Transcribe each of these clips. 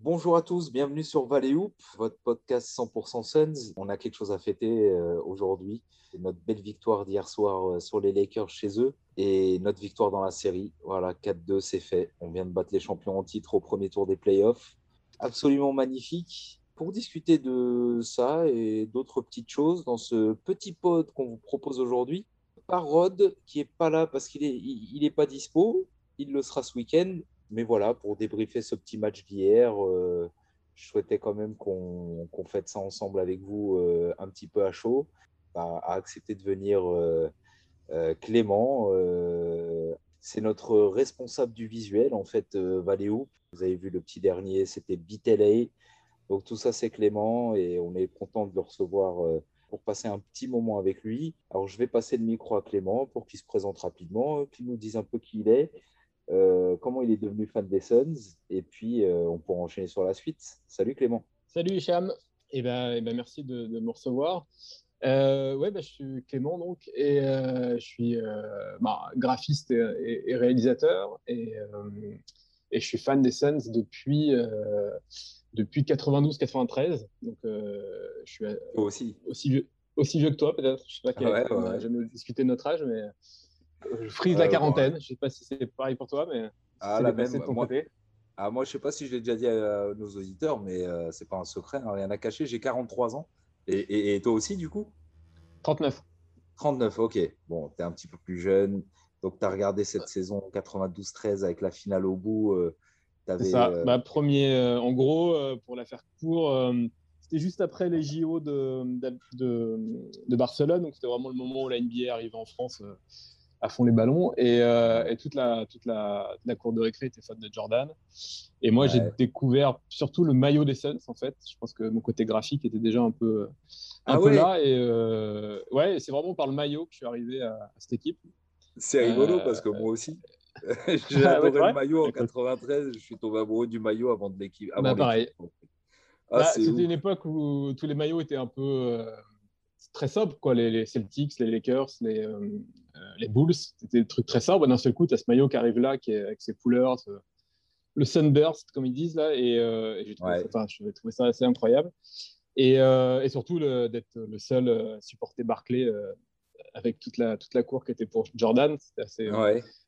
Bonjour à tous, bienvenue sur Valley Hoop, votre podcast 100% Suns. On a quelque chose à fêter euh, aujourd'hui. Notre belle victoire d'hier soir euh, sur les Lakers chez eux et notre victoire dans la série. Voilà, 4-2, c'est fait. On vient de battre les champions en titre au premier tour des playoffs. Absolument magnifique. Pour discuter de ça et d'autres petites choses dans ce petit pod qu'on vous propose aujourd'hui, par Rod, qui n'est pas là parce qu'il n'est il, est pas dispo, il le sera ce week-end mais voilà, pour débriefer ce petit match d'hier, euh, je souhaitais quand même qu'on fête ça ensemble avec vous euh, un petit peu à chaud. Bah, à accepter de venir euh, Clément. c'est notre responsable du visuel, en fait, Valéo. Vous avez vu le petit dernier, c'était BTLA. Donc tout ça, c'est Clément et on est content de le recevoir pour passer un petit moment avec lui. Alors je vais passer le micro à Clément pour qu'il se présente rapidement, qu'il nous dise un peu qui il est euh, comment il est devenu fan des Suns, et puis euh, on pourra enchaîner sur la suite. Salut Clément. Salut Hicham, et eh ben, eh ben, merci de, me recevoir. Euh, ouais, bah, je suis Clément donc, et je suis bah, graphiste et, réalisateur, et, et, je suis fan des Suns depuis, depuis 92-93. Donc je suis aussi. Aussi, vieux, aussi vieux que toi peut-être. Je sais pas, ah ouais, on n'a jamais discuté de notre âge, mais je frise la euh, quarantaine. Je ne sais pas si c'est pareil pour toi, mais ah, la même. Moi, ah, moi, je ne sais pas si je l'ai déjà dit à nos auditeurs, mais euh, ce n'est pas un secret, hein, rien à cacher. J'ai 43 ans. Et, toi aussi, du coup? 39. 39, ok. Bon, tu es un petit peu plus jeune. Donc, tu as regardé cette saison 92-13 avec la finale au bout. Euh, c'est ça. Bah, premier, en gros, pour la faire court, c'était juste après les JO de, de, de Barcelone. Donc, c'était vraiment le moment où la NBA arrivait en France à fond les ballons. Et, euh, toute, la, toute la, la, cour de récré était fan de Jordan. Et moi, j'ai découvert surtout le maillot des Suns, en fait. Je pense que mon côté graphique était déjà un peu, un ah peu là. Et euh, ouais, c'est vraiment par le maillot que je suis arrivé à, cette équipe. C'est rigolo parce que moi aussi. j'ai adoré le maillot en 93. Je suis tombé amoureux du maillot avant de l'équipe. Bah, pareil. Ah, bah, c'était une époque où tous les maillots étaient un peu euh, très sobres, quoi. Les, les, Celtics, les Lakers, les, euh, les Bulls, c'était des trucs très sobre. D'un seul coup, tu as ce maillot qui arrive là, qui est avec ses couleurs, le sunburst, comme ils disent là, et, euh, j'ai trouvé, ça assez incroyable. Et, euh, surtout d'être le seul supporter Barclay avec toute la, toute la cour qui était pour Jordan. C'était assez,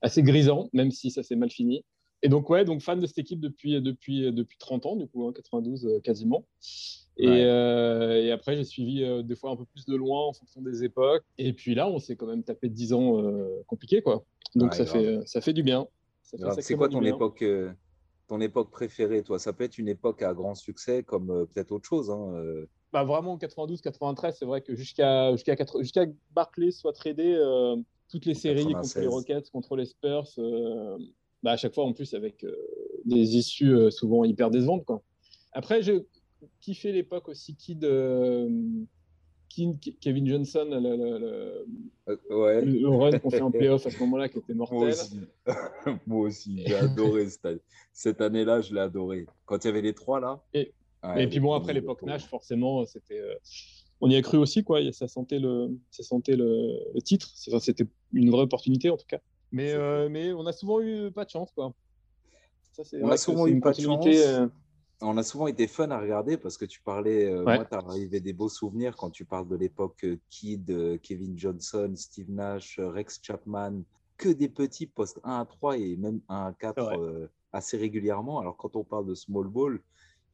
assez grisant, même si ça s'est mal fini. Et donc, ouais, donc fan de cette équipe depuis, depuis, depuis 30 ans, du coup, 92 hein, quasiment. Euh, et, après, j'ai suivi euh, des fois un peu plus de loin en fonction des époques. Et puis là, on s'est quand même tapé 10 ans euh, compliqués, quoi. Donc ça, fait, ça fait du bien. C'est quoi ton époque, ton époque préférée, toi? Ça peut être une époque à grand succès comme peut-être autre chose. Hein, bah, vraiment, 92-93, c'est vrai que jusqu'à jusqu'à jusqu'à Barclays soit tradé, toutes les séries contre les Rockets, contre les Spurs, bah, à chaque fois en plus avec des issues souvent hyper décevantes. Quoi. Après, je, kiffé l'époque aussi Kid, euh, Kevin Johnson, le, le, euh, le run qu'on fait en playoff à ce moment-là qui était mortel. Moi aussi, aussi j'ai adoré cette, cette année-là, je l'ai adoré. Quand il y avait les trois là. Et, et puis bon, après l'époque Nash, forcément, c'était. Euh, on y a cru aussi, quoi. Ça sentait le, ça sentait le, titre. C'était une vraie opportunité, en tout cas. Mais, mais on a souvent eu pas de chance, quoi. Ça, on a souvent eu pas de chance on a souvent été fun à regarder parce que tu parlais, euh, moi, tu as arrivé des beaux souvenirs quand tu parles de l'époque euh, Kid, euh, Kevin Johnson, Steve Nash, Rex Chapman, que des petits postes 1 à 3 et même 1 à 4 assez régulièrement. Alors, quand on parle de small ball,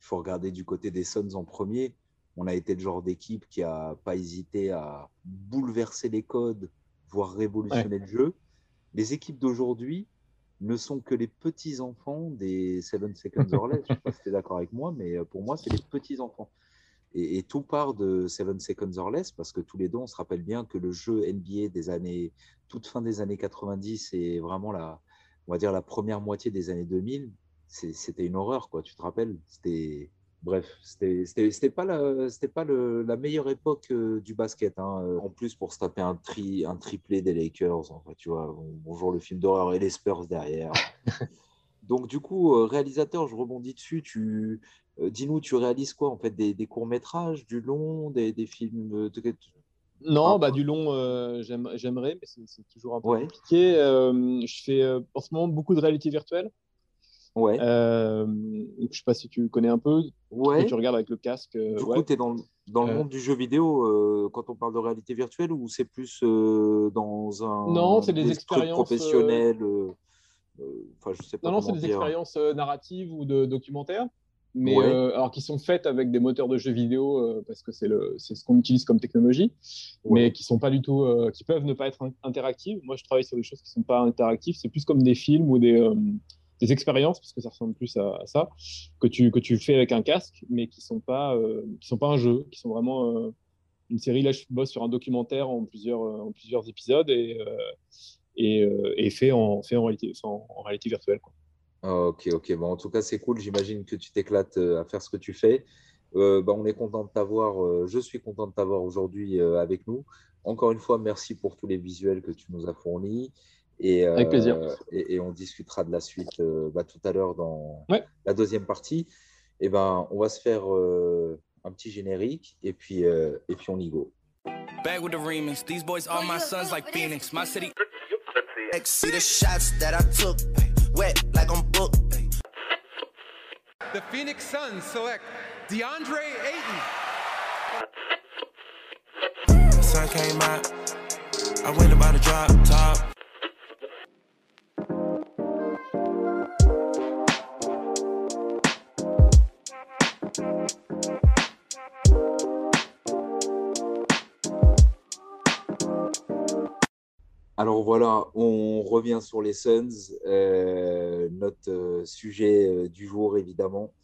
il faut regarder du côté des Suns en premier. On a été le genre d'équipe qui n'a pas hésité à bouleverser les codes, voire révolutionner le jeu. Les équipes d'aujourd'hui, ne sont que les petits-enfants des Seven Seconds or Less. Je ne sais pas si tu es d'accord avec moi, mais euh, pour moi, c'est les petits-enfants. Et, tout part de Seven Seconds or Less, parce que tous les deux, on se rappelle bien que le jeu NBA des années, toute fin des années 90 et vraiment la, on va dire la première moitié des années 2000, c'était une horreur, quoi. Tu te rappelles? C'était bref, c'était pas, la, pas le, la meilleure époque euh, du basket. Hein. Euh, en plus, pour se taper un, tri, un triplé des Lakers, en tu vois, bonjour le film d'horreur et les Spurs derrière. Donc, du coup, euh, réalisateur, je rebondis dessus. Tu, dis-nous, tu réalises quoi en fait Des, des courts-métrages, du long, des, des films de... Non, bah, du long, j'aimerais, mais c'est toujours un peu compliqué. je fais en ce moment beaucoup de réalité virtuelle. Ouais. Euh, je sais pas si tu connais un peu. Ouais. tu regardes avec le casque. du coup, tu es dans, dans le monde du jeu vidéo quand on parle de réalité virtuelle ou c'est plus dans un. Non, c'est des expériences. professionnelles. Enfin, je sais pas. Non, non, c'est des expériences narratives ou de documentaires mais euh, alors qui sont faites avec des moteurs de jeux vidéo euh, parce que c'est le c'est ce qu'on utilise comme technologie, mais qui sont pas du tout, euh, qui peuvent ne pas être interactives. Moi, je travaille sur des choses qui sont pas interactives. C'est plus comme des films ou des des expériences parce que ça ressemble plus à, ça que tu que tu fais avec un casque, mais qui sont pas qui sont pas un jeu, qui sont vraiment une série. Là, je bosse sur un documentaire en plusieurs en plusieurs épisodes et et, et fait en fait en réalité en, réalité virtuelle. Quoi. Ok, ok. Bon, en tout cas, c'est cool. J'imagine que tu t'éclates euh, à faire ce que tu fais. Euh, bah, on est content de t'avoir. Euh, je suis content de t'avoir aujourd'hui avec nous. Encore une fois, merci pour tous les visuels que tu nous as fournis. Et, avec plaisir. Et, on discutera de la suite bah, tout à l'heure dans la deuxième partie. Et ben, on va se faire un petit générique et puis, et puis on y go. Back with the remix. These boys are my sons like Phoenix. My city. See the shots that I took. wet like I'm booked. The Phoenix Suns select DeAndre Ayton. The sun came out. I went about to drop top. Alors voilà, on revient sur les Suns, euh, notre euh, sujet euh, du jour évidemment.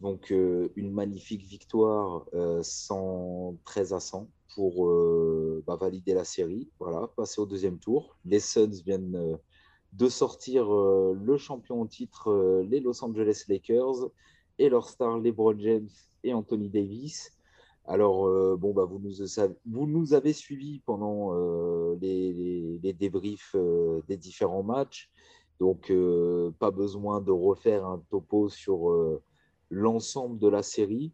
Donc une magnifique victoire 113 à 100 pour bah, valider la série, voilà, passer au deuxième tour. Les Suns viennent de sortir le champion au titre, les Los Angeles Lakers, et leur star LeBron James et Anthony Davis. Alors, euh, bon, bah, vous, nous, avez suivis pendant euh, les, débriefs euh, des différents matchs. Donc, pas besoin de refaire un topo sur l'ensemble de la série.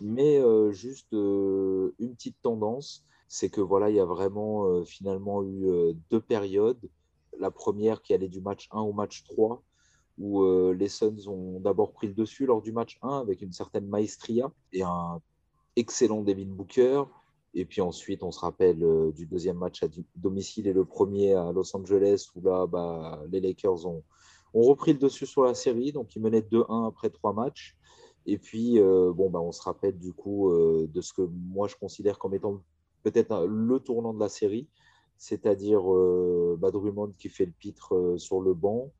Mais juste une petite tendance, c'est que voilà, il y a vraiment finalement eu deux périodes. La première qui allait du match 1 au match 3, où les Suns ont d'abord pris le dessus lors du match 1 avec une certaine maestria et un excellent Devin Booker. Et puis ensuite, on se rappelle euh, du deuxième match à domicile et le premier à Los Angeles, où là, bah, les Lakers ont, repris le dessus sur la série. Donc, ils menaient 2-1 après trois matchs. Et puis, euh, bon, bah, on se rappelle du coup euh, de ce que moi je considère comme étant peut-être le tournant de la série, c'est-à-dire bah, Drummond qui fait le pitre sur le banc,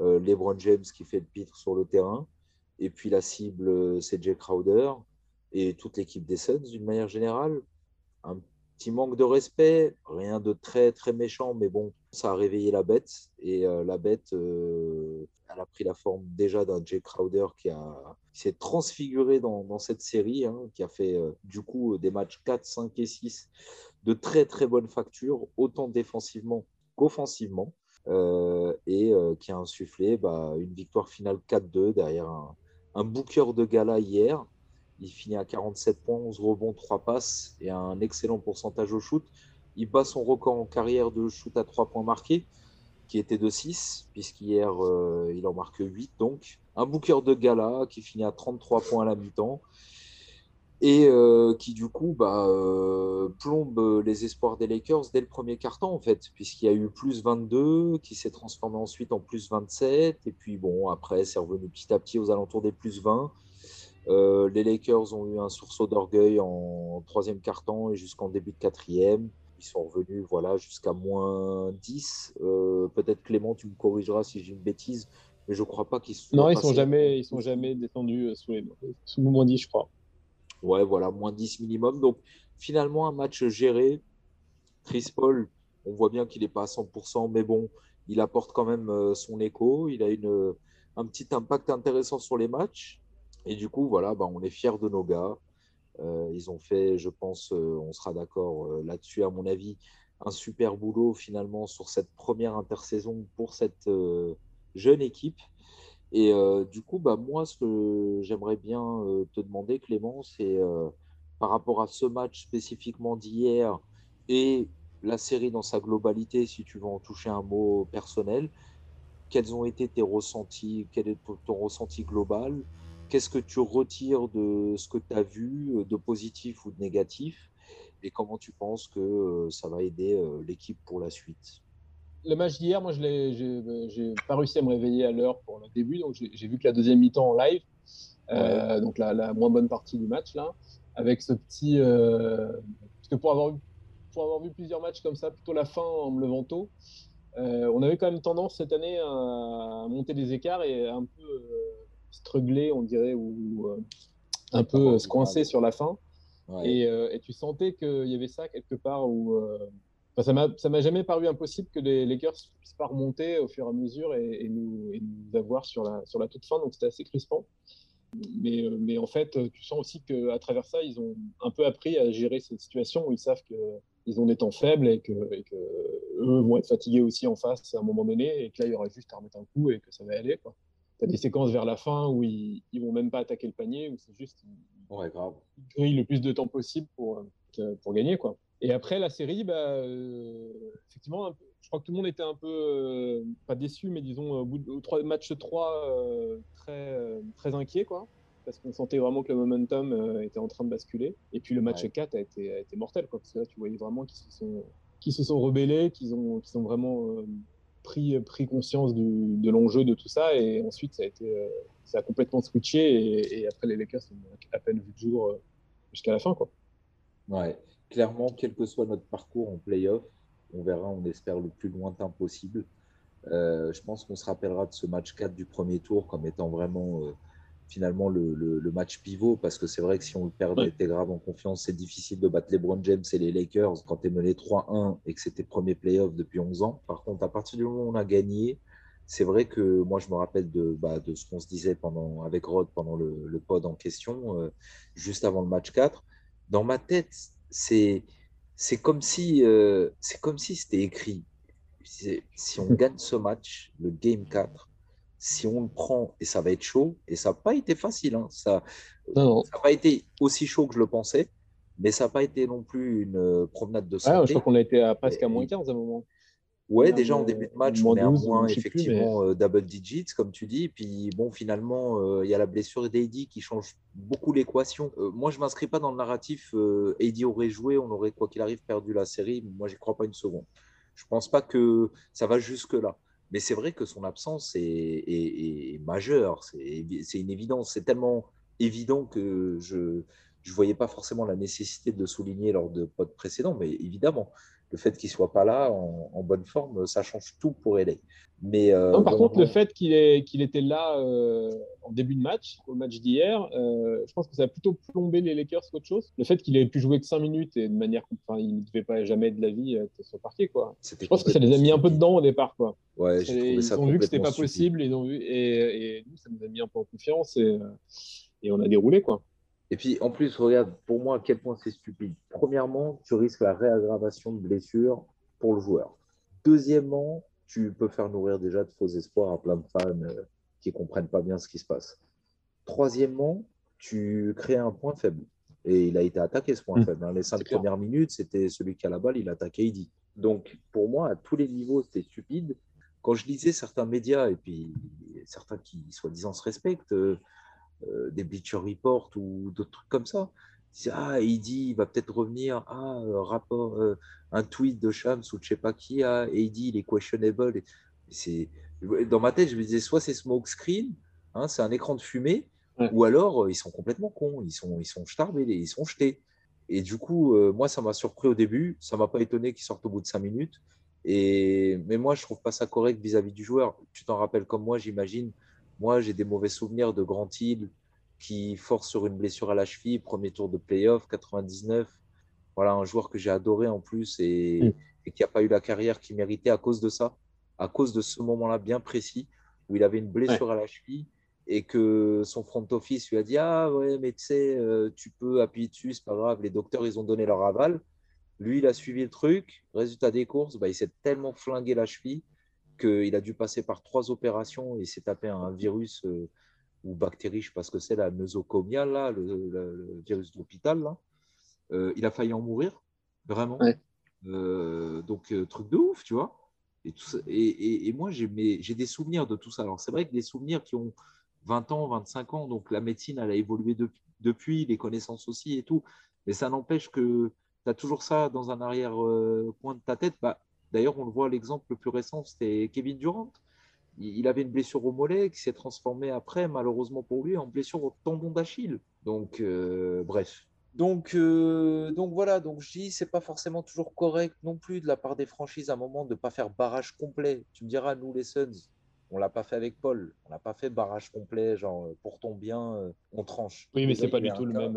LeBron James qui fait le pitre sur le terrain, et puis la cible, c'est Jay Crowder et toute l'équipe des Suns d'une manière générale. Un petit manque de respect, rien de très très méchant, mais bon, ça a réveillé la bête et euh, la bête, euh, elle a pris la forme déjà d'un Jay Crowder qui, a, s'est transfiguré dans, cette série, hein, qui a fait euh, du coup des matchs 4, 5 et 6 de très très bonne facture, autant défensivement qu'offensivement. Et qui a insufflé bah, une victoire finale 4-2 derrière un, un booker de gala hier il finit à 47 points, 11 rebonds, 3 passes et un excellent pourcentage au shoot. Il bat son record en carrière de shoot à 3 points marqués, qui était de 6, puisqu'hier, euh, il en marque 8. Donc, un booker de gala qui finit à 33 points à la mi-temps et euh, qui, du coup, bah, euh, plombe les espoirs des Lakers dès le premier quart-temps, en fait, puisqu'il y a eu plus 22, qui s'est transformé ensuite en plus 27. Et puis, bon, après, c'est revenu petit à petit aux alentours des plus 20. Euh, les Lakers ont eu un sursaut d'orgueil en troisième quart-temps et jusqu'en début de quatrième. Ils sont revenus voilà, jusqu'à moins 10. Euh, peut-être Clément, tu me corrigeras si j'ai une bêtise, mais je ne crois pas qu'ils sont. Non, ils ne sont, jamais, ils sont jamais descendus euh, sous, les, sous moins 10, je crois. Ouais, voilà, moins 10 minimum. Donc finalement, un match géré. Chris Paul, on voit bien qu'il n'est pas à 100%, mais bon, il apporte quand même son écho. Il a une, un petit impact intéressant sur les matchs. Et du coup, voilà, bah, on est fiers de nos gars. Euh, ils ont fait, je pense, euh, on sera d'accord euh, là-dessus, à mon avis, un super boulot finalement sur cette première intersaison pour cette jeune équipe. Et du coup, bah, moi, ce que j'aimerais bien te demander, Clément, c'est par rapport à ce match spécifiquement d'hier et la série dans sa globalité, si tu veux en toucher un mot personnel, quels ont été tes ressentis Quel est ton, ressenti global? Qu'est-ce que tu retires de ce que tu as vu, de positif ou de négatif? Et comment tu penses que ça va aider l'équipe pour la suite? Le match d'hier, moi, je n'ai pas réussi à me réveiller à l'heure pour le début. Donc, j'ai vu que la deuxième mi-temps en live, donc la, la, moins bonne partie du match, là, avec ce petit. parce que pour avoir, pour avoir vu plusieurs matchs comme ça, plutôt la fin en me levant tôt, euh, on avait quand même tendance cette année à monter des écarts et un peu euh, struggler, on dirait, ou euh, un peu se coincer sur la fin. Et, tu sentais qu'il y avait ça quelque part où. Ça m'a jamais paru impossible que les Lakers puissent pas remonter au fur et à mesure et, nous, avoir sur la, sur la toute fin. Donc c'était assez crispant. Mais, mais, en fait, tu sens aussi qu'à travers ça, ils ont un peu appris à gérer cette situation où ils savent que ils ont des temps faibles et que, eux vont être fatigués aussi en face à un moment donné et que là il y aura juste à remettre un coup et que ça va aller. Tu as des séquences vers la fin où ils, ne vont même pas attaquer le panier, où c'est juste ouais, grave. ils grillent le plus de temps possible pour, euh, pour gagner. Quoi. Et après la série, bah, euh, effectivement, je crois que tout le monde était un peu, euh, pas déçu, mais disons, au bout de match 3, très, très inquiet. Quoi parce qu'on sentait vraiment que le momentum euh, était en train de basculer. Et puis le match 4 a été, été mortel, quoi, parce que là, tu voyais vraiment qu'ils se sont, qu'ils se sont rebellés, qu'ils ont, qu'ils ont vraiment euh, pris, pris conscience du, de l'enjeu de tout ça. Et ensuite, ça a, été, euh, ça a complètement switché. Et, après, les Lakers ont à peine vu le jour jusqu'à la fin. Quoi. Ouais, clairement, quel que soit notre parcours en playoff, on verra, on espère le plus lointain possible. je pense qu'on se rappellera de ce match 4 du premier tour comme étant vraiment finalement le, le, match pivot parce que c'est vrai que si on le perdait, ouais. grave en confiance, c'est difficile de battre les Brown James et les Lakers quand tu es mené 3-1 et que c'était premier playoff depuis 11 ans. Par contre, à partir du moment où on a gagné, c'est vrai que moi je me rappelle de, bah, de ce qu'on se disait pendant, avec Rod pendant le, le pod en question, euh, juste avant le match 4. Dans ma tête, c'est c'est comme si euh, c'est comme si c'était écrit. Si on gagne ce match, le game 4, si on le prend, et ça va être chaud, et ça n'a pas été facile, hein, ça n'a pas été aussi chaud que je le pensais, mais ça n'a pas été non plus une euh, promenade de santé. je crois qu'on a été à, presque à moins 15 à un moment. Ouais, déjà en début de match, on est à moins effectivement euh, double digits, comme tu dis. Puis bon, finalement, euh, il y a la blessure d'Eddie qui change beaucoup l'équation. moi, je ne m'inscris pas dans le narratif. Eddie aurait joué, on aurait, quoi qu'il arrive, perdu la série. Moi, n'y crois pas une seconde. Je ne pense pas que ça va jusque-là. Mais c'est vrai que son absence est, majeure, c'est une évidence. C'est tellement évident que je ne voyais pas forcément la nécessité de le souligner lors de potes précédents, mais évidemment, le fait qu'il soit pas là en, bonne forme, ça change tout pour LA. Mais euh, par contre, le fait qu'il était là euh, en début de match, au match d'hier, euh, je pense que ça a plutôt plombé les Lakers qu'autre chose. Le fait qu'il ait pu jouer que 5 minutes et de manière, enfin, il ne devait pas jamais de la vie être sur le parquet, quoi. Je pense que ça les a mis un peu dedans au départ, quoi. Ouais, ils ont vu que c'était pas possible, ils ont vu, et, et, nous, ça nous a mis un peu en confiance et, et on a déroulé, quoi. Et puis, en plus, regarde, pour moi, à quel point c'est stupide. Premièrement, tu risques la réaggravation de blessures pour le joueur. Deuxièmement, tu peux faire nourrir déjà de faux espoirs à plein de fans euh, qui ne comprennent pas bien ce qui se passe. Troisièmement, tu crées un point faible. Et il a été attaqué, ce point mmh. faible. Hein. les cinq premières minutes, c'était celui qui a la balle, il attaquait Eddie. Donc, pour moi, à tous les niveaux, c'était stupide. Quand je lisais certains médias, et puis certains qui, soi-disant, se respectent, euh, euh, des Bleacher Report ou d'autres trucs comme ça. Ah, il dit, il va peut-être revenir. Ah, euh, rapport, euh, un tweet de Shams ou de je sais pas qui. Ah, et il dit, il est questionable. C'est dans ma tête, je me disais, soit c'est smoke screen, hein, c'est un écran de fumée, ou alors ils sont complètement cons, ils sont, ils sont ils sont jetés. Et du coup, moi, ça m'a surpris au début, ça m'a pas étonné qu'ils sortent au bout de cinq minutes. Et, mais moi, je trouve pas ça correct vis-à-vis -vis du joueur. Tu t'en rappelles comme moi, j'imagine, moi, j'ai des mauvais souvenirs de Grand Hill qui force sur une blessure à la cheville, premier tour de playoff, 99. Voilà, un joueur que j'ai adoré en plus et, qui n'a pas eu la carrière qu'il méritait à cause de ça, à cause de ce moment-là bien précis où il avait une blessure à la cheville et que son front office lui a dit Ah ouais, mais tu sais, euh, tu peux appuyer dessus, c'est pas grave, les docteurs, ils ont donné leur aval. Lui, il a suivi le truc. Résultat des courses, bah, il s'est tellement flingué la cheville qu'il a dû passer par trois opérations et s'est tapé un virus euh, ou bactérie, je ne sais pas ce que c'est, la nosocomiale, là, le, virus de l'hôpital. Euh, il a failli en mourir, vraiment. Euh, donc, truc de ouf, tu vois. Et, tout et, et, moi, j'ai des souvenirs de tout ça. Alors, c'est vrai que des souvenirs qui ont 20 ans, 25 ans, donc la médecine, elle a évolué depuis, les connaissances aussi et tout. Mais ça n'empêche que tu as toujours ça dans un arrière-coin de ta tête. Bah, D'ailleurs, on le voit, l'exemple le plus récent, c'était Kevin Durant. Il avait une blessure au mollet qui s'est transformée après, malheureusement pour lui, en blessure au tendon d'Achille. Donc, euh, bref. Donc, euh, donc voilà, donc je dis, c'est pas forcément toujours correct non plus de la part des franchises à un moment de ne pas faire barrage complet. Tu me diras, nous les Suns, on l'a pas fait avec Paul, on n'a pas fait barrage complet, genre pour ton bien, euh, on tranche. Oui, mais c'est pas du tout le même.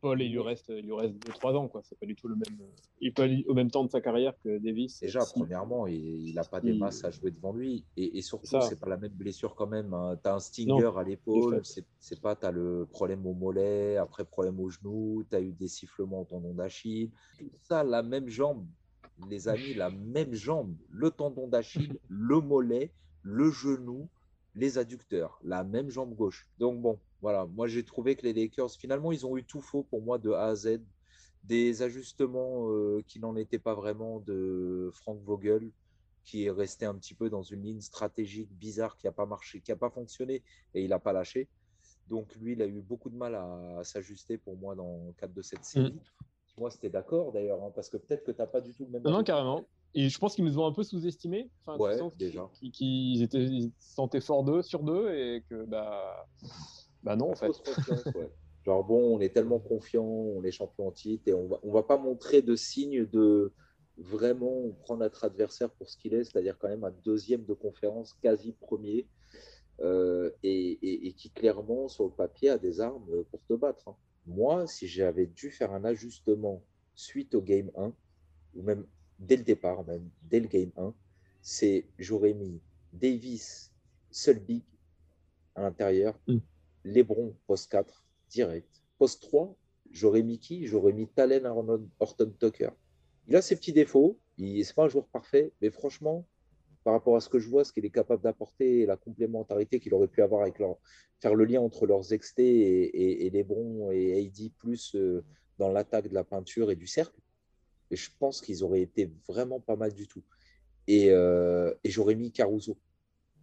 Paul, il lui reste, il lui reste 2-3 ans, quoi. C'est pas du tout le même. Il peut aller au même temps de sa carrière que Davis. Déjà, premièrement, il n'a pas des masses à jouer devant lui, et, et surtout, c'est pas la même blessure quand même. Hein. Tu as un stinger à l'épaule, c'est pas, tu as le problème au mollet, après problème au genou, tu as eu des sifflements au tendon d'Achille. Tout ça, la même jambe, les amis, la même jambe, le tendon d'Achille, le mollet, le genou, les adducteurs, la même jambe gauche. Donc bon, voilà, moi j'ai trouvé que les Lakers, finalement, ils ont eu tout faux pour moi de A à Z. Des ajustements euh, qui n'en étaient pas vraiment de Frank Vogel, qui est resté un petit peu dans une ligne stratégique bizarre qui n'a pas marché, qui n'a pas fonctionné et il n'a pas lâché. Donc lui, il a eu beaucoup de mal à, s'ajuster pour moi dans le cadre de cette série. Mm. Moi, c'était d'accord d'ailleurs, hein, parce que peut-être que tu n'as pas du tout le même. Non, non carrément. Et je pense qu'ils nous ont un peu sous-estimés. Enfin, ouais, déjà. Qu'ils étaient, ils se sentaient fort d'eux sur deux et que bah, bah non, en fait. Genre, bon, on est tellement confiant, on est champion en titre et on va, on va pas montrer de signe de vraiment prendre notre adversaire pour ce qu'il est, c'est-à-dire quand même un deuxième de conférence, quasi premier, euh, et, et, qui clairement, sur le papier, a des armes pour te battre. Hein. Moi, si j'avais dû faire un ajustement suite au game 1, ou même dès le départ, même dès le game 1, c'est j'aurais mis Davis, seul big à l'intérieur, mm. Lebron, post 4, direct. Post 3, j'aurais mis qui? J'aurais mis Talen Horton Tucker. Il a ses petits défauts, il n'est pas un joueur parfait, mais franchement, par rapport à ce que je vois, ce qu'il est capable d'apporter, la complémentarité qu'il aurait pu avoir avec leur, faire le lien entre leurs XT et, et, Lebron et AD plus euh, dans l'attaque de la peinture et du cercle, et je pense qu'ils auraient été vraiment pas mal du tout. Et, euh, j'aurais mis Caruso.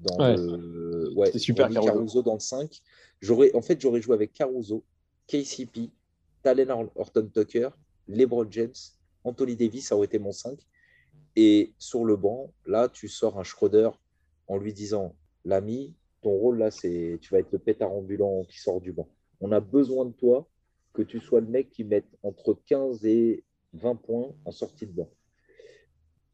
Dans ouais. le... super Caruso. dans le 5. en fait, j'aurais joué avec Caruso, KCP, Talen Horton Tucker, LeBron James, Anthony Davis, ça aurait été mon 5. Et sur le banc, là, tu sors un Schroeder en lui disant L'ami, ton rôle là, c'est tu vas être le pétard ambulant qui sort du banc. On a besoin de toi, que tu sois le mec qui mette entre 15 et 20 points en sortie de banc.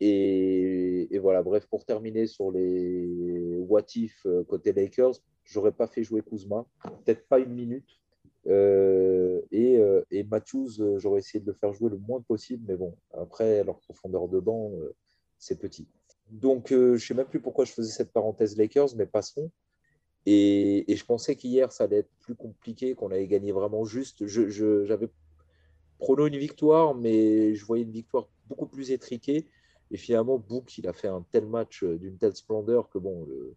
Et, voilà, bref, pour terminer sur les what if euh, côté Lakers, j'aurais pas fait jouer Kuzma, peut-être pas une minute. Euh, et, euh, et Matthews, j'aurais essayé de le faire jouer le moins possible, mais bon, après, leur profondeur de banc, c'est petit. Donc, je ne sais même plus pourquoi je faisais cette parenthèse Lakers, mais passons. Et, je pensais qu'hier, ça allait être plus compliqué, qu'on allait gagner vraiment juste. J'avais je, prono une victoire, mais je voyais une victoire beaucoup plus étriquée. Et finalement, Book, il a fait un tel match euh, d'une telle splendeur que bon, le,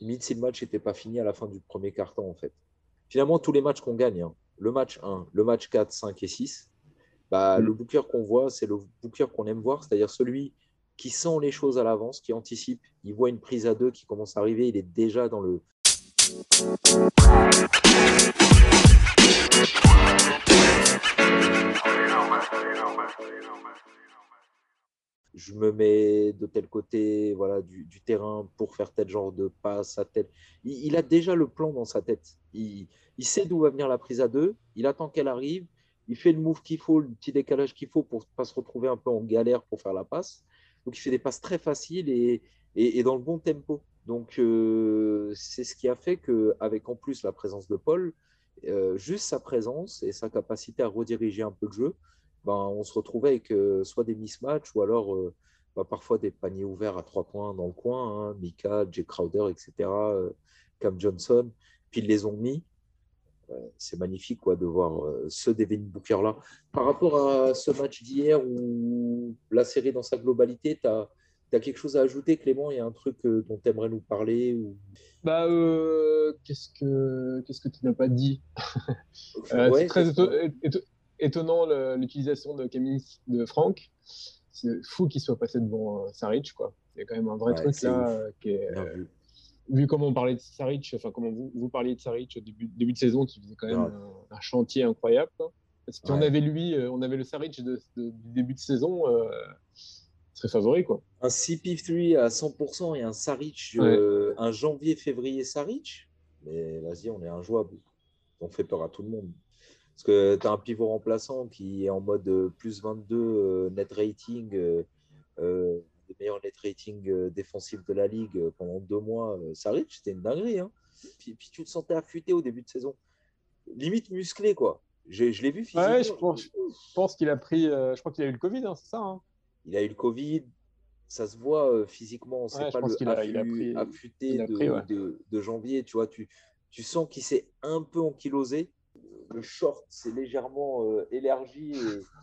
limite, si le match n'était pas fini à la fin du premier carton, en fait. Finalement, tous les matchs qu'on gagne, hein, le match 1, le match 4, 5 et 6, bah, mm. le booker qu'on voit, c'est le booker qu'on aime voir, c'est-à-dire celui qui sent les choses à l'avance, qui anticipe. Il voit une prise à deux qui commence à arriver, il est déjà dans le. Je me mets de tel côté voilà, du, terrain pour faire tel genre de passe à tel. Il, a déjà le plan dans sa tête. Il, sait d'où va venir la prise à deux. Il attend qu'elle arrive. Il fait le move qu'il faut, le petit décalage qu'il faut pour ne pas se retrouver un peu en galère pour faire la passe. Donc il fait des passes très faciles et, dans le bon tempo. Donc euh, c'est ce qui a fait qu'avec en plus la présence de Paul, euh, juste sa présence et sa capacité à rediriger un peu le jeu, ben, on se retrouvait avec euh, soit des mismatchs ou alors euh, ben, parfois des paniers ouverts à trois points dans le coin, hein, Mika, Jay Crowder, etc., Cam Johnson, puis ils les ont mis. C'est magnifique quoi, de voir ce Devin Booker-là. Par rapport à ce match d'hier ou la série dans sa globalité, tu as tu as quelque chose à ajouter, Clément? Il y a un truc euh, dont tu aimerais nous parler ou... bah, euh, qu'est-ce, que, qu'est-ce que tu n'as pas dit? Euh, C'est très étonnant l'utilisation de Camille de Franck. C'est fou qu'il soit passé devant Saric. Quoi. Il y a quand même un vrai truc là qui est. vu comment on parlait de Saric, enfin comment vous, vous parliez de Saric au début, début de saison, qui faisait quand même un, chantier incroyable. Si on avait lui, on avait le Saric de, du début de saison, serait favori quoi. Un CP3 à 100% et un Saric, un janvier-février Saric, mais vas-y, on est injouable. On fait peur à tout le monde. Parce que tu as un pivot remplaçant qui est en mode euh, plus 22 euh, net rating, euh, le meilleur net rating défensif de la ligue pendant deux mois. Saric, c'était une dinguerie. Hein. Puis, tu te sentais affûté au début de saison. Limite musclé, quoi. Je, l'ai vu physiquement. Ouais, je pense, qu'il a pris. je crois qu'il a eu le Covid, hein, c'est ça hein. Il a eu le Covid. Ça se voit physiquement. C'est pas le affûté de, janvier. Tu vois, tu, tu sens qu'il s'est un peu ankylosé le short s'est légèrement euh, élargi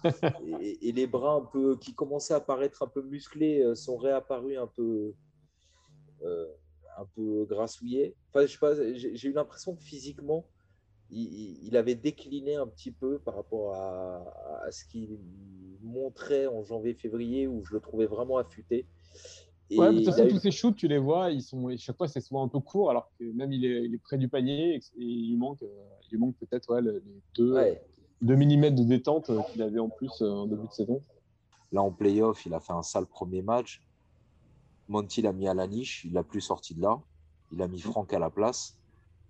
et, les bras un peu qui commençaient à paraître un peu musclés euh, sont réapparus un peu euh, un peu grassouillés. Enfin, je sais pas, j'ai eu l'impression que physiquement il, avait décliné un petit peu par rapport à, à ce qu'il montrait en janvier-février où je le trouvais vraiment affûté. Et ouais, de toute façon, tous ces shoots, tu les vois, ils sont, chaque fois, c'est souvent un peu court, alors que même il est, près du panier et, il manque, euh, il manque peut-être ouais, les 2 mm de détente euh, qu'il avait en plus en début de saison. Là, en playoff, il a fait un sale premier match. Monty l'a mis à la niche, il l'a plus sorti de là. Il a mis Franck à la place.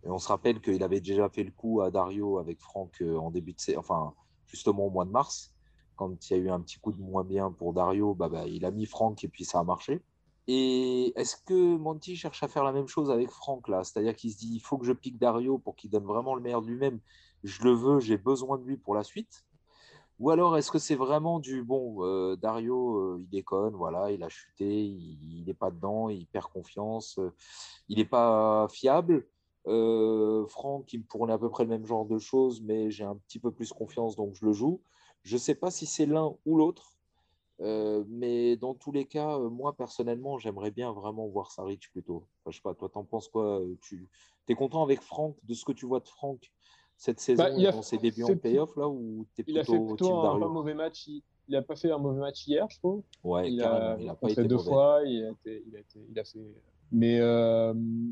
Et on se rappelle qu'il avait déjà fait le coup à Dario avec Franck en début de enfin, justement au mois de mars. Quand il y a eu un petit coup de moins bien pour Dario, bah, bah, il a mis Franck et puis ça a marché. Et est-ce que Monty cherche à faire la même chose avec Franck là? C'est-à-dire qu'il se dit il faut que je pique Dario pour qu'il donne vraiment le meilleur de lui-même. Je le veux, j'ai besoin de lui pour la suite. Ou alors est-ce que c'est vraiment du bon euh, Dario, euh, il déconne, voilà, il a chuté, il n'est pas dedans, il perd confiance, euh, il n'est pas fiable. Franck, il me fournit à peu près le même genre de choses, mais j'ai un petit peu plus confiance, donc je le joue. Je ne sais pas si c'est l'un ou l'autre. Euh, mais dans tous les cas, euh, moi personnellement, j'aimerais bien vraiment voir Saric plutôt. Enfin, je sais pas, toi, t'en penses quoi euh, Tu es content avec Franck, de ce que tu vois de Franck cette saison bah, dans ses débuts en playoff là ou es plutôt Il a fait plutôt un, mauvais match. Il, n'a pas fait un mauvais match hier, je trouve. Ouais, il a, il a pas été deux fois. Il a, été, il, a été, il a fait. Mais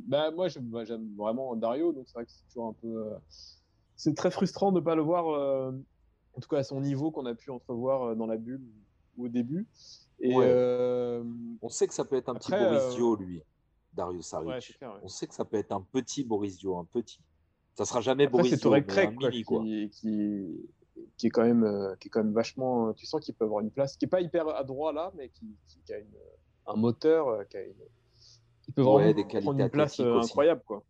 bah, moi, j'aime vraiment Dario, donc c'est vrai que c'est toujours un peu. c'est très frustrant de ne pas le voir, en tout cas à son niveau qu'on a pu entrevoir dans la bulle au début. Et euh, On sait que ça peut être un petit Boris euh, Dio, lui, Dario Saric. On sait que ça peut être un petit Boris Dio, un petit. Ça sera jamais Boris Dio, un mini, quoi. Qui, qui, est quand même, euh, qui est quand même vachement. Tu sens qu'il peut avoir une place, qui est pas hyper adroit là, mais qui, qui a une, un moteur, qui, a une, qui peut vraiment des prendre une place incroyable, quoi.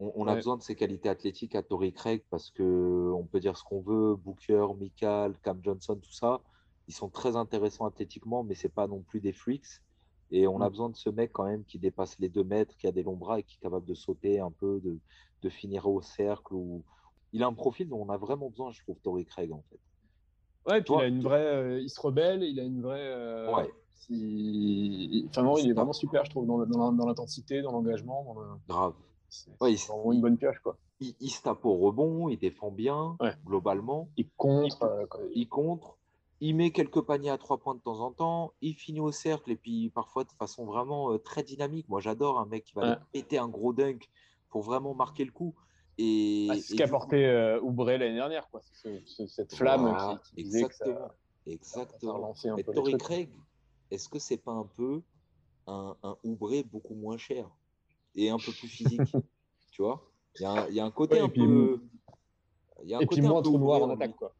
On, a besoin de ces qualités athlétiques à Tory Craig parce que on peut dire ce qu'on veut, Booker, Michael, Cam Johnson, tout ça ils sont très intéressants athlétiquement, mais c'est pas non plus des freaks. Et on a mm. besoin de ce mec quand même qui dépasse les deux mètres, qui a des longs bras et qui est capable de sauter un peu, de, de finir au cercle. Ou... Il a un profil dont on a vraiment besoin, je trouve, Tory Craig en fait. Ouais, puis il a une vraie. Euh, il se rebelle, il a une vraie. Euh, ouais. Enfin, non, il est vraiment super, je trouve, dans, l'intensité, dans l'engagement. Dans le... Grave. C'est vraiment une bonne pioche, quoi. Il, il, se tape au rebond, il défend bien, globalement. Il contre. Il, il contre il met quelques paniers à trois points de temps en temps, il finit au cercle et puis parfois de façon vraiment euh, très dynamique. Moi, j'adore un mec qui va péter un gros dunk pour vraiment marquer le coup. Et, ah, c'est ce qu'a porté euh, Oubré l'année dernière, quoi. cette flamme qui, exactement, exactement. un peu Tory Craig, est-ce que c'est pas un peu un, un Oubré beaucoup moins cher et un peu plus physique, tu vois? Il y, a un côté un peu. Il y a un et côté puis moins trou noir en attaque, quoi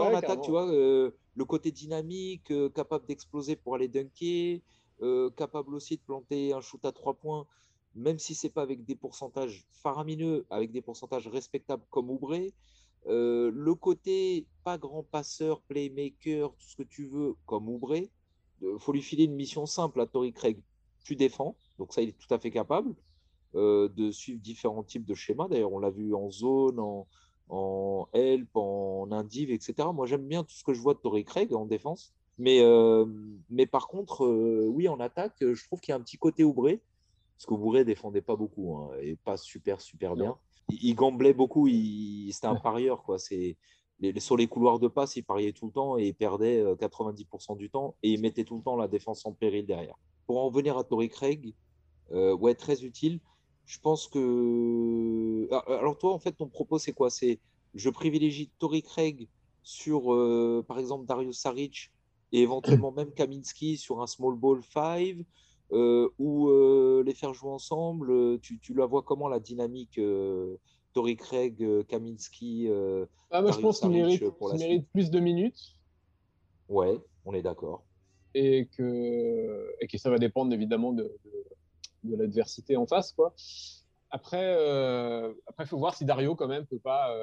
en attaque, tu vois, euh, le côté dynamique, euh, capable d'exploser pour aller dunker, euh, capable aussi de planter un shoot à trois points, même si c'est pas avec des pourcentages faramineux, avec des pourcentages respectables comme Oubré. le côté pas grand passeur, playmaker, tout ce que tu veux, comme Oubré, il faut lui filer une mission simple à Tory Craig. Tu défends, donc ça, il est tout à fait capable de suivre différents types de schémas. D'ailleurs, on l'a vu en zone, en, en help, en indiv, etc. Moi, j'aime bien tout ce que je vois de Tory Craig en défense. Mais, euh, mais par contre, euh, oui, en attaque, je trouve qu'il y a un petit côté oubré. Parce qu'Oubré défendait pas beaucoup hein, et pas super, super bien. Il, gamblait beaucoup, c'était un parieur. Quoi. C'est, les, sur les couloirs de passe, il pariait tout le temps et il perdait 90% euh, du temps et il mettait tout le temps la défense en péril derrière. pour en venir à Tory Craig, ouais, très utile. Je pense que. Ah, alors, toi, en fait, ton propos, c'est quoi? C'est je privilégie Tory Craig sur, par exemple, Dario Saric et éventuellement même Kaminski sur un small ball 5 ou les faire jouer ensemble. Tu, tu, la vois comment la dynamique Tory Craig, Kaminski ah, Moi, je pense qu'il mérite, mérite plus de minutes. Ouais, on est d'accord. Et que, et que ça va dépendre évidemment de, de, l'adversité en face. Quoi. Après, il après, faut voir si Dario, quand même, peut pas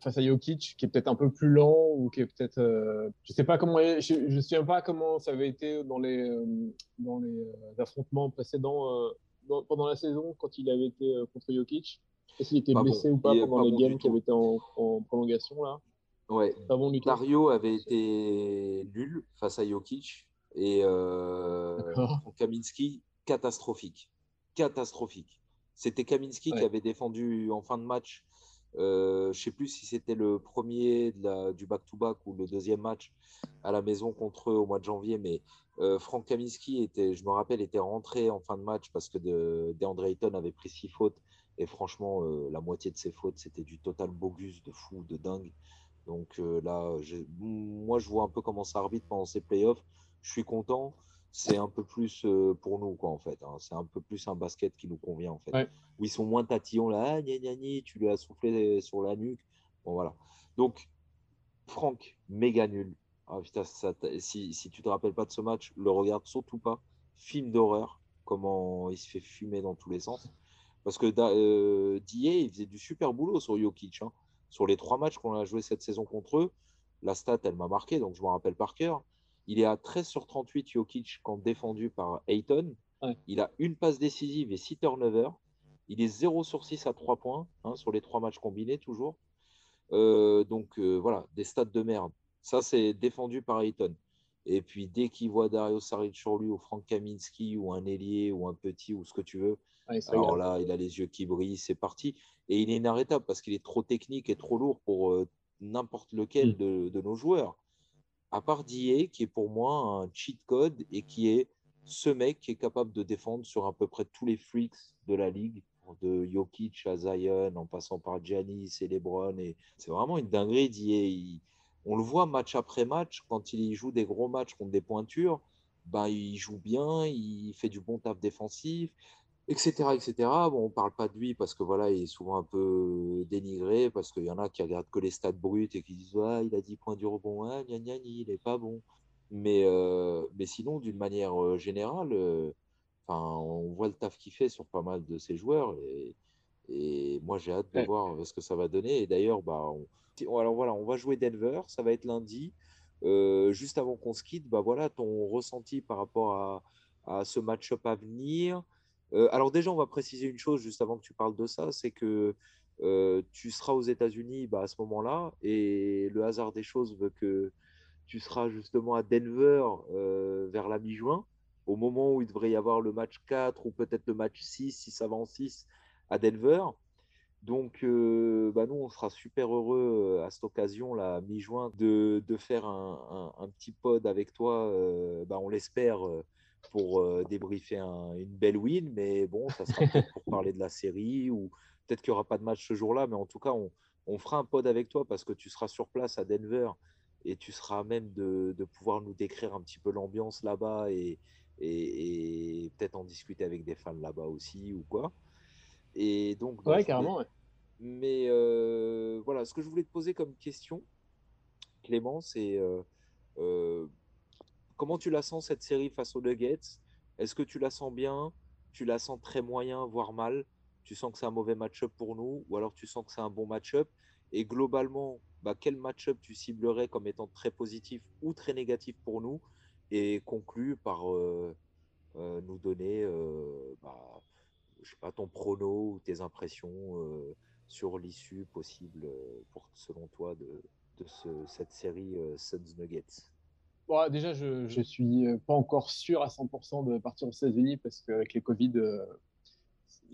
face à Jokic, qui est peut-être un peu plus lent ou qui est peut-être, euh, je sais pas comment, je, ne me souviens pas comment ça avait été dans les euh, dans les euh, affrontements précédents pendant la saison quand il avait été contre Jokic. Est-ce qu'il était blessé ou pas pendant les games qui avaient été en, prolongation là Ouais. Dario avait été nul face à Jokic et Kaminski catastrophique, catastrophique. C'était Kaminski qui avait défendu en fin de match euh, je ne sais plus si c'était le premier du back-to-back ou le deuxième match à la maison contre eux au mois de janvier, mais euh, Frank Kaminski était, je me rappelle, était rentré en fin de match parce que de, DeAndre Ayton avait pris six fautes. Et franchement, euh, la moitié de ses fautes, c'était du total bogus, de fou, de dingue. Donc là, moi, je vois un peu comment ça arbitre pendant ces playoffs. Je suis content c'est un peu plus euh, pour nous, quoi, en fait. Hein. C'est un peu plus un basket qui nous convient, en fait. Où ils sont moins tatillons, là, ah, gna, gna, tu lui as soufflé sur la nuque. Bon, voilà. Donc, Franck, méga nul. Ah, putain, ça, si, si tu te rappelles pas de ce match, le regarde surtout pas. Film d'horreur, comment il se fait fumer dans tous les sens. Parce que euh, il faisait du super boulot sur Jokic. Hein. Sur les trois matchs qu'on a joué cette saison contre eux, la stat, elle m'a marqué, donc je me rappelle par cœur. Il est à 13 sur 38 Jokic quand défendu par Ayton. Il a une passe décisive et 6 turnovers. Il est 0 sur 6 à 3 points hein, sur les 3 matchs combinés toujours. Euh, donc euh, voilà, des stats de merde. Ça, c'est défendu par Ayton. Et puis dès qu'il voit Dario Saric sur lui ou Frank Kaminski ou un ailier ou un petit ou ce que tu veux, alors là, il a les yeux qui brillent, c'est parti. Et il est inarrêtable parce qu'il est trop technique et trop lourd pour euh, n'importe lequel mm. de, nos joueurs à part DA, qui est pour moi un cheat code et qui est ce mec qui est capable de défendre sur à peu près tous les freaks de la ligue, de Jokic à Zion, en passant par Giannis et LeBron. Et c'est vraiment une dinguerie DA. on le voit match après match, quand il joue des gros matchs contre des pointures, ben, il joue bien, il fait du bon taf défensif etc. etc. Bon, on ne parle pas de lui parce que voilà, il est souvent un peu dénigré, parce qu'il y en a qui regardent que les stats bruts et qui disent ah, il a 10 points du rebond, ah, gna, gna, il n'est pas bon. Mais, euh, mais sinon, d'une manière générale, euh, on voit le taf qu'il fait sur pas mal de ses joueurs. Et, et moi, j'ai hâte de voir ce que ça va donner. Et d'ailleurs, bah, on, alors voilà, on va jouer Denver, ça va être lundi. juste avant qu'on se quitte, bah, voilà ton ressenti par rapport à, à ce match-up à venir. Euh, alors déjà, on va préciser une chose juste avant que tu parles de ça, c'est que euh, tu seras aux États-Unis bah, à ce moment-là, et le hasard des choses veut que tu seras justement à Denver euh, vers la mi-juin, au moment où il devrait y avoir le match 4 ou peut-être le match 6, si ça va en 6, à Denver. Donc, bah, nous, on sera super heureux à cette occasion, la mi-juin, de, faire un, petit pod avec toi, bah, on l'espère pour euh, débriefer une belle win, mais bon, ça sera peut-être pour parler de la série ou peut-être qu'il n'y aura pas de match ce jour-là, mais en tout cas, on, on, fera un pod avec toi parce que tu seras sur place à Denver et tu seras même de, de pouvoir nous décrire un petit peu l'ambiance là-bas et, et, peut-être en discuter avec des fans là-bas aussi ou quoi. Et donc, ouais, carrément. Mais euh, voilà, ce que je voulais te poser comme question, Clément, c'est euh, Comment tu la sens cette série face aux Nuggets? Est-ce que tu la sens bien? Tu la sens très moyen, voire mal? Tu sens que c'est un mauvais match-up pour nous? Ou alors tu sens que c'est un bon match-up? Et globalement, bah, quel match-up tu ciblerais comme étant très positif ou très négatif pour nous? Et conclu par euh, euh, nous donner euh, bah, ton prono ou tes impressions sur l'issue possible selon toi de, cette série Suns Nuggets déjà, je ne suis euh, pas encore sûr à 100% de partir aux États-Unis parce qu'avec les Covid, euh,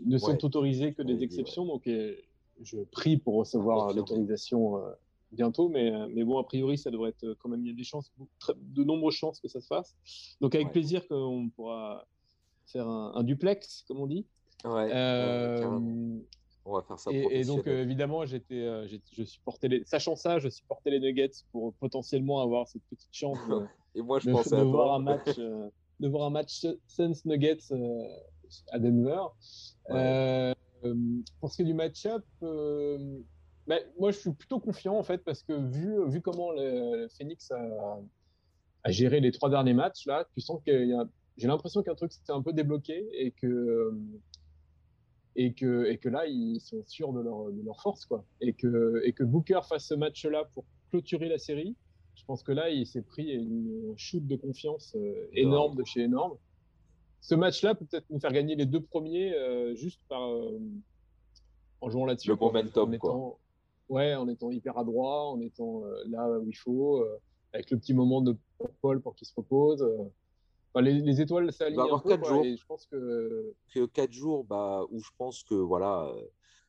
ne sont autorisés que des exceptions. Donc, euh, je prie pour recevoir l'autorisation bientôt, mais, mais bon, a priori, ça devrait être quand même, il y a des chances, de nombreuses chances que ça se fasse. Donc, avec plaisir qu'on pourra faire un, duplex, comme on dit. Ouais, on va faire ça. Et, et donc, évidemment, j'étais, je supportais les, sachant ça, je supportais les Nuggets pour potentiellement avoir cette petite chance de, et moi, je pensais à voir un match, de voir un match Suns Nuggets à Denver. pour ce qui est du match-up, ben, moi, je suis plutôt confiant en fait parce que vu, vu comment le, Phoenix a, a, géré les trois derniers matchs, là, tu sens qu'il y a, j'ai l'impression qu'un truc s'est un peu débloqué et que, et que, et que là, ils sont sûrs de leur, de leur force. Quoi. Et, que, et que Booker fasse ce match-là pour clôturer la série, je pense que là, il s'est pris une shoot de confiance euh, énorme de chez énorme. Ce match-là peut peut-être nous faire gagner les deux premiers euh, juste par, euh, en jouant là-dessus. Le momentum, quoi ouais, en étant hyper adroit, en étant là où il faut, avec le petit moment de Paul pour qu'il se repose. Euh. les, étoiles s'alignent un peu, quatre jours. Et je pense que... que quatre jours bah, où je pense que voilà,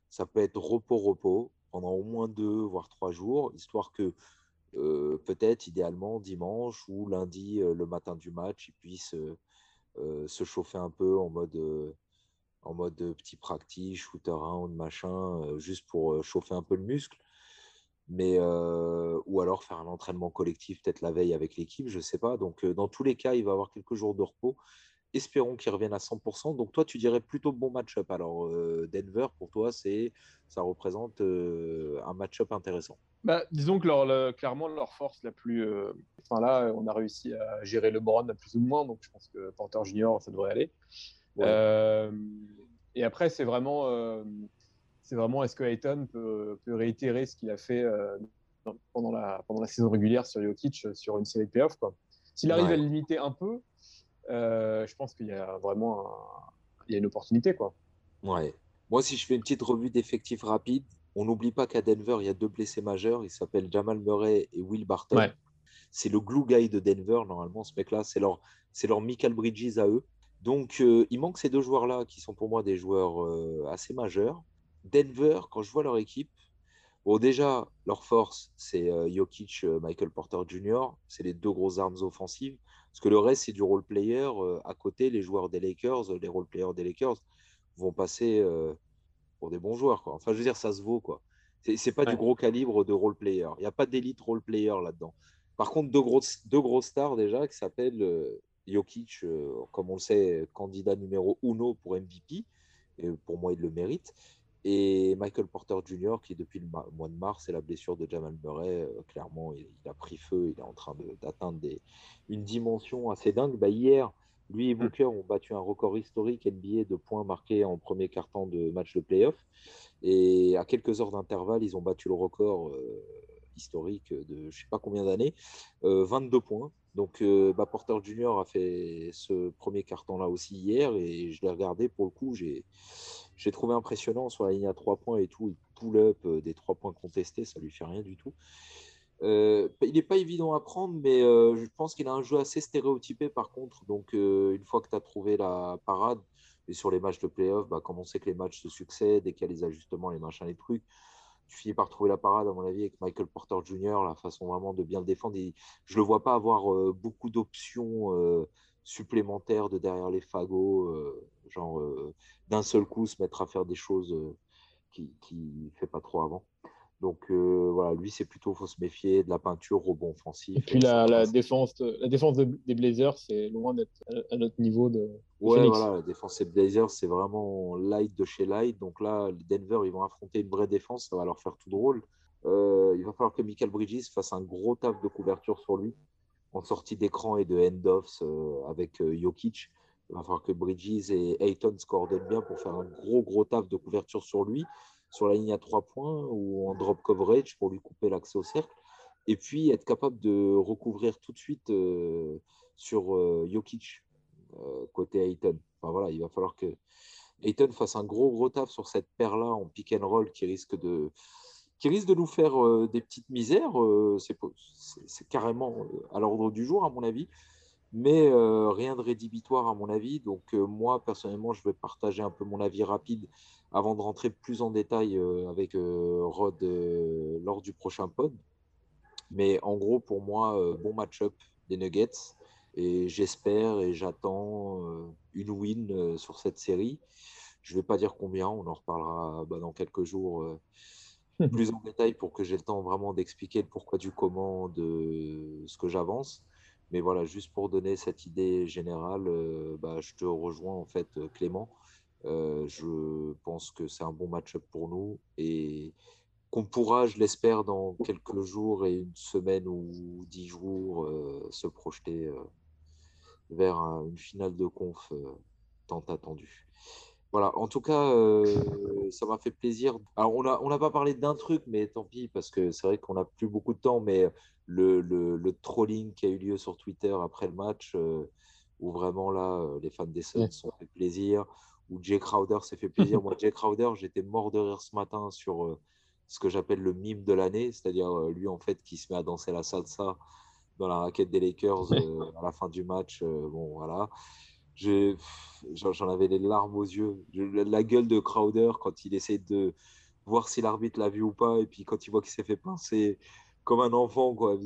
ça peut être repos-repos pendant au moins deux, voire trois jours, histoire que peut-être idéalement dimanche ou lundi, le matin du match, ils puissent se chauffer un peu en mode en mode petit practice, shooter round, machin, juste pour chauffer un peu le muscle. Mais, ou alors faire un entraînement collectif peut-être la veille avec l'équipe, je ne sais pas. Donc, dans tous les cas, il va avoir quelques jours de repos. Espérons qu'il revienne à 100%. Donc, toi, tu dirais plutôt bon match-up. Alors, Denver, pour toi, c'est ça représente un match-up intéressant. Bah, disons que leur, clairement, leur force la plus. Enfin, là, on a réussi à gérer le Brown à plus ou moins. Donc, je pense que Porter Junior, ça devrait aller. Et après, c'est vraiment, c'est vraiment est-ce que Ayton peut, peut, réitérer ce qu'il a fait euh, pendant, la, pendant la saison régulière sur Jokic sur une série de playoffs. S'il arrive à le limiter un peu, je pense qu'il y a vraiment il y a une opportunité. Quoi. Ouais. Moi, si je fais une petite revue d'effectifs rapide, on n'oublie pas qu'à Denver, il y a deux blessés majeurs. Ils s'appellent Jamal Murray et Will Barton. C'est le glue guy de Denver, normalement, ce mec-là. C'est leur, c'est leur Michael Bridges à eux. Donc, euh, il manque ces deux joueurs-là qui sont pour moi des joueurs euh, assez majeurs. Denver, quand je vois leur équipe, bon, déjà, leur force, c'est euh, Jokic, Michael Porter Jr., c'est les deux grosses armes offensives. Parce que le reste, c'est du role player. à côté, les joueurs des Lakers, les role players des Lakers vont passer pour des bons joueurs. Quoi. Enfin, je veux dire, ça se vaut. quoi. C'est pas du gros calibre de role player. Il n'y a pas d'élite role player là-dedans. Par contre, deux grosses stars déjà qui s'appellent Jokic, euh, comme on le sait, candidat numéro uno pour MVP. Et pour moi, il le mérite. Et Michael Porter Jr., qui depuis le mois de mars et la blessure de Jamal Murray, euh, clairement, il, a pris feu. Il est en train d'atteindre une dimension assez dingue. Bah, hier, lui et mm. Booker ont battu un record historique NBA de points marqués en premier quart-temps de match de playoff. Et à quelques heures d'intervalle, ils ont battu le record euh, historique de je ne sais pas combien d'années, 22 points. Donc, euh, bah, Porter Junior a fait ce premier carton-là aussi hier et je l'ai regardé pour le coup. J'ai, trouvé impressionnant sur la ligne à trois points et tout. Il pull up euh, des trois points contestés, ça lui fait rien du tout. Euh, il n'est pas évident à prendre, mais je pense qu'il a un jeu assez stéréotypé par contre. Donc, une fois que tu as trouvé la parade, et sur les matchs de playoff, bah, comme on sait que les matchs se succèdent et qu'il y a les ajustements, les machins, les trucs, tu finis par trouver la parade, à mon avis, avec Michael Porter Jr., la façon vraiment de bien le défendre. je ne le vois pas avoir euh, beaucoup d'options euh, supplémentaires de derrière les fagots, euh, genre d'un seul coup se mettre à faire des choses qu'il ne fait pas trop avant. Donc euh, voilà, lui, c'est plutôt, faut se méfier de la peinture, rebond offensif. Et puis la, défense, la défense des Blazers, c'est loin d'être à notre niveau de. ouais, voilà, la défense des Blazers, c'est vraiment light de chez light. Donc là, Denver, ils vont affronter une vraie défense, ça va leur faire tout drôle. Euh, il va falloir que Michael Bridges fasse un gros taf de couverture sur lui, en sortie d'écran et de end-offs euh, avec Jokic. Il va falloir que Bridges et Ayton se coordonnent bien pour faire un gros, gros taf de couverture sur lui sur la ligne à trois points ou en drop coverage pour lui couper l'accès au cercle. Et puis être capable de recouvrir tout de suite euh, sur euh, Jokic euh, côté Ayton. Enfin, voilà, il va falloir que Ayton fasse un gros gros taf sur cette paire-là en pick and roll qui risque de, qui risque de nous faire des petites misères. c'est carrément à l'ordre du jour, à mon avis. Mais rien de rédhibitoire, à mon avis. Donc, moi, personnellement, je vais partager un peu mon avis rapide avant de rentrer plus en détail euh, avec euh, Rod euh, lors du prochain pod. Mais en gros, pour moi, bon match-up des Nuggets. Et j'espère et j'attends une win sur cette série. Je ne vais pas dire combien, on en reparlera bah, dans quelques jours plus en détail pour que j'ai le temps vraiment d'expliquer le pourquoi du comment de ce que j'avance. Mais voilà, juste pour donner cette idée générale, bah, je te rejoins en fait, Clément. Euh, je pense que c'est un bon match-up pour nous et qu'on pourra, je l'espère, dans quelques jours et une semaine ou dix jours, se projeter vers une finale de conf tant attendue. Voilà, en tout cas, euh, ça m'a fait plaisir. Alors, on n'a on a pas parlé d'un truc, mais tant pis, parce que c'est vrai qu'on n'a plus beaucoup de temps, mais le, le, le, trolling qui a eu lieu sur Twitter après le match, euh, où vraiment là, euh, les fans des Suns se sont fait plaisir, où Jay Crowder s'est fait plaisir. Moi, Jay Crowder, j'étais mort de rire ce matin sur ce que j'appelle le mime de l'année, c'est-à-dire lui, en fait, qui se met à danser la salsa dans la raquette des Lakers à la fin du match. bon, voilà j'en avais les larmes aux yeux. la gueule de Crowder quand il essaie de voir si l'arbitre l'a vu ou pas, et puis quand il voit qu'il s'est fait pincer comme un enfant, quoi.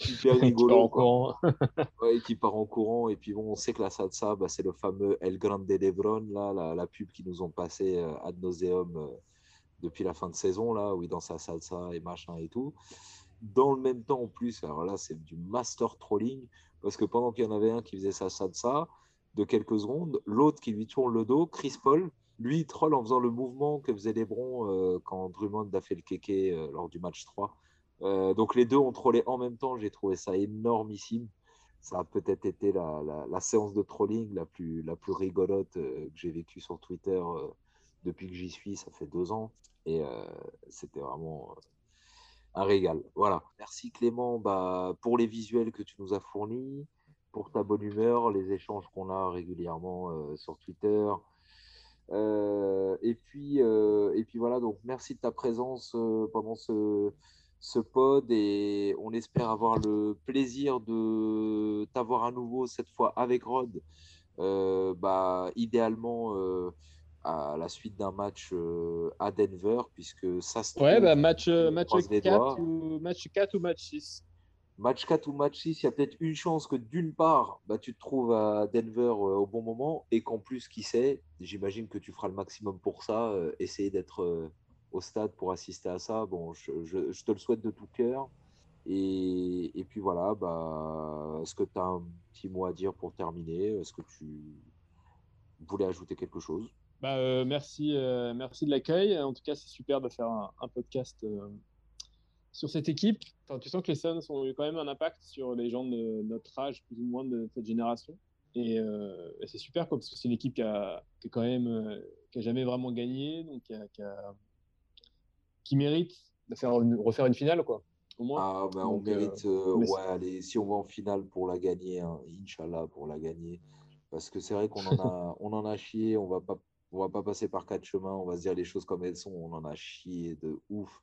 Hyper rigolo. ouais, qui part en courant. Et puis bon, on sait que la salsa, bah, c'est le fameux El Grande de Lebron, là, la, pub qui nous ont passé euh, ad nauseum euh, depuis la fin de saison, là, où il danse sa salsa et machin et tout. Dans le même temps, en plus, alors là, c'est du master trolling, parce que pendant qu'il y en avait un qui faisait sa salsa, de quelques secondes. L'autre qui lui tourne le dos, Chris Paul, lui, il troll en faisant le mouvement que faisait Lebron euh, quand Drummond a fait le kéké euh, lors du match 3. Euh, donc les deux ont trollé en même temps. J'ai trouvé ça énormissime. Ça a peut-être été la, séance de trolling la plus, rigolote que j'ai vécue sur Twitter depuis que j'y suis. Ça fait deux ans. Et c'était vraiment un régal. Voilà. Merci Clément bah, pour les visuels que tu nous as fournis pour ta bonne humeur, les échanges qu'on a régulièrement euh, sur Twitter. Euh, et, puis, euh, et puis voilà, donc merci de ta présence pendant ce, ce pod et on espère avoir le plaisir de t'avoir à nouveau cette fois avec Rod, bah, idéalement à la suite d'un match à Denver, puisque ça se Ouais, bah, match, match, 4 ou, match 4 ou match 6 match 4 ou match 6, il y a peut-être une chance que d'une part, bah, tu te trouves à Denver euh, au bon moment et qu'en plus, qui sait, j'imagine que tu feras le maximum pour ça, euh, essayer d'être euh, au stade pour assister à ça. Bon, je, te le souhaite de tout cœur. Et, et, puis voilà, bah, est-ce que tu as un petit mot à dire pour terminer? Est-ce que tu voulais ajouter quelque chose? Bah, merci, merci de l'accueil. En tout cas, c'est super de faire un, podcast sur cette équipe, tu sens que les Suns ont eu quand même un impact sur les gens de notre âge, plus ou moins de cette génération. Et, euh, c'est super parce que c'est une équipe qui a, quand même euh, qui a jamais vraiment gagné, donc qui, mérite de faire refaire une finale, quoi. Au moins. Ah, ben, on euh, mérite. ouais, allez, si on va en finale pour la gagner, hein, Inch'Allah pour la gagner, parce que c'est vrai qu'on en a, on en a chié. On va pas, on va pas passer par quatre chemins. On va se dire les choses comme elles sont. On en a chié de ouf.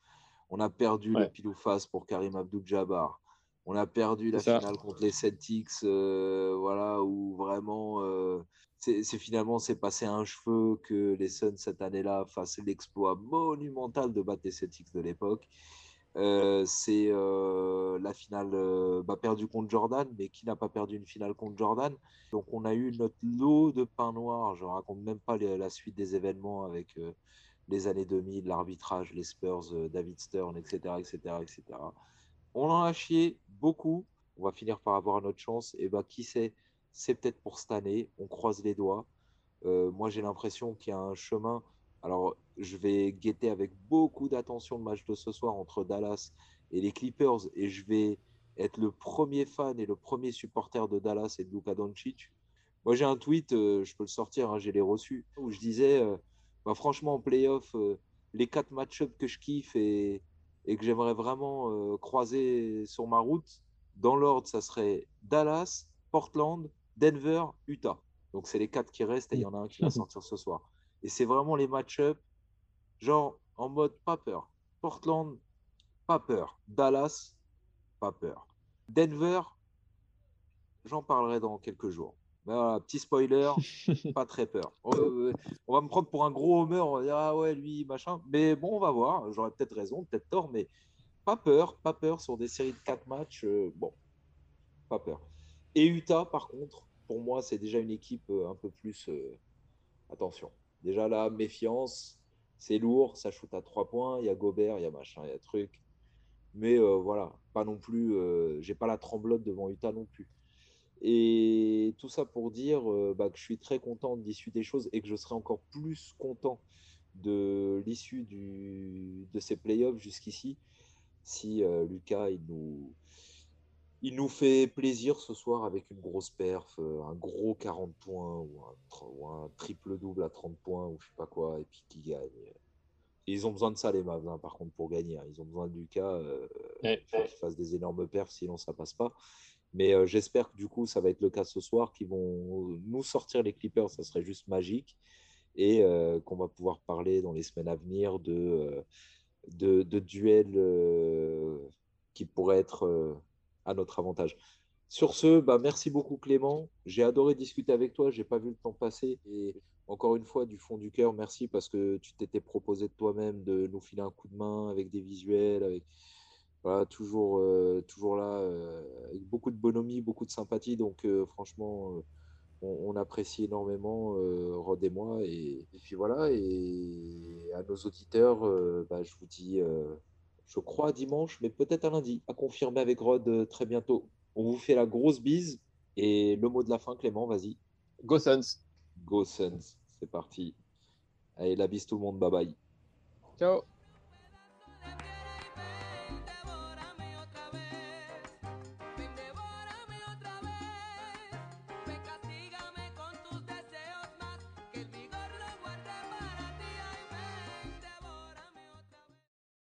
On a perdu le pile ou face pour Karim Abdul-Jabbar. On a perdu la finale contre les Celtics, euh, voilà, où vraiment, euh, c'est finalement, c'est passé un cheveu que les Suns cette année-là fassent l'exploit monumental de battre les Celtics de l'époque. Euh, c'est la finale bah, perdue contre Jordan, mais qui n'a pas perdu une finale contre Jordan? Donc on a eu notre lot de pain noir. Je ne raconte même pas la suite des événements avec les années 2000, l'arbitrage, les Spurs, David Stern, etc., etc., etc. On en a chié beaucoup. On va finir par avoir notre chance. Et bah, qui sait, c'est peut-être pour cette année. On croise les doigts. Euh, moi, j'ai l'impression qu'il y a un chemin. Alors, je vais guetter avec beaucoup d'attention le match de ce soir entre Dallas et les Clippers. Et je vais être le premier fan et le premier supporter de Dallas et de Luka Doncic. Moi, j'ai un tweet, euh, je peux le sortir, hein, j'ai les reçus, où je disais bah, franchement, en playoff, euh, les quatre match-ups que je kiffe et, et que j'aimerais vraiment euh, croiser sur ma route, dans l'ordre, ça serait Dallas, Portland, Denver, Utah. Donc, c'est les quatre qui restent et il y en a un qui va sortir ce soir. Et c'est vraiment les match-ups, genre en mode pas peur. Portland, pas peur. Dallas, pas peur. Denver, j'en parlerai dans quelques jours petit spoiler, pas très peur. On, va me prendre pour un gros homer, on va dire ah ouais, lui, machin. Mais bon, on va voir. J'aurais peut-être raison, peut-être tort, mais pas peur, pas peur sur des séries de 4 matchs. bon, pas peur. Et Utah, par contre, pour moi, c'est déjà une équipe un peu plus. attention. Déjà là, méfiance, c'est lourd, ça shoot à 3 points, il y a Gobert, il y a machin, il y a truc. Mais voilà, pas non plus. J'ai pas la tremblote devant Utah non plus. Et tout ça pour dire bah, que je suis très content de l'issue des choses et que je serai encore plus content de l'issue de ces playoffs jusqu'ici si Lucas il nous, il nous fait plaisir ce soir avec une grosse perf, un gros 40 points ou un, triple-double à 30 points ou je sais pas quoi, et puis qui gagne. ils ont besoin de ça, les Mavs, hein, par contre, pour gagner. Hein. Ils ont besoin de Lucas. Il faut qu'il fasse des énormes perfs, sinon ça passe pas. Mais euh, j'espère que du coup, ça va être le cas ce soir, qu'ils vont nous sortir les Clippers, ça serait juste magique. Et euh, qu'on va pouvoir parler dans les semaines à venir de, euh, de, duels qui pourraient être à notre avantage. Sur ce, bah, merci beaucoup Clément. J'ai adoré discuter avec toi. J'ai pas vu le temps passer. Et encore une fois, du fond du cœur, merci parce que tu t'étais proposé de toi-même de nous filer un coup de main avec des visuels, avec toujours, euh, toujours là, euh, avec beaucoup de bonhomie, beaucoup de sympathie. Donc, euh, franchement, on, apprécie énormément, Rod et moi. Et, puis voilà, et à nos auditeurs, bah, je vous dis, je crois dimanche, mais peut-être à lundi, à confirmer avec Rod très bientôt. On vous fait la grosse bise. Et le mot de la fin, Clément, vas-y. Go Suns. Go Suns, c'est parti. Allez, la bise tout le monde, bye bye. Ciao.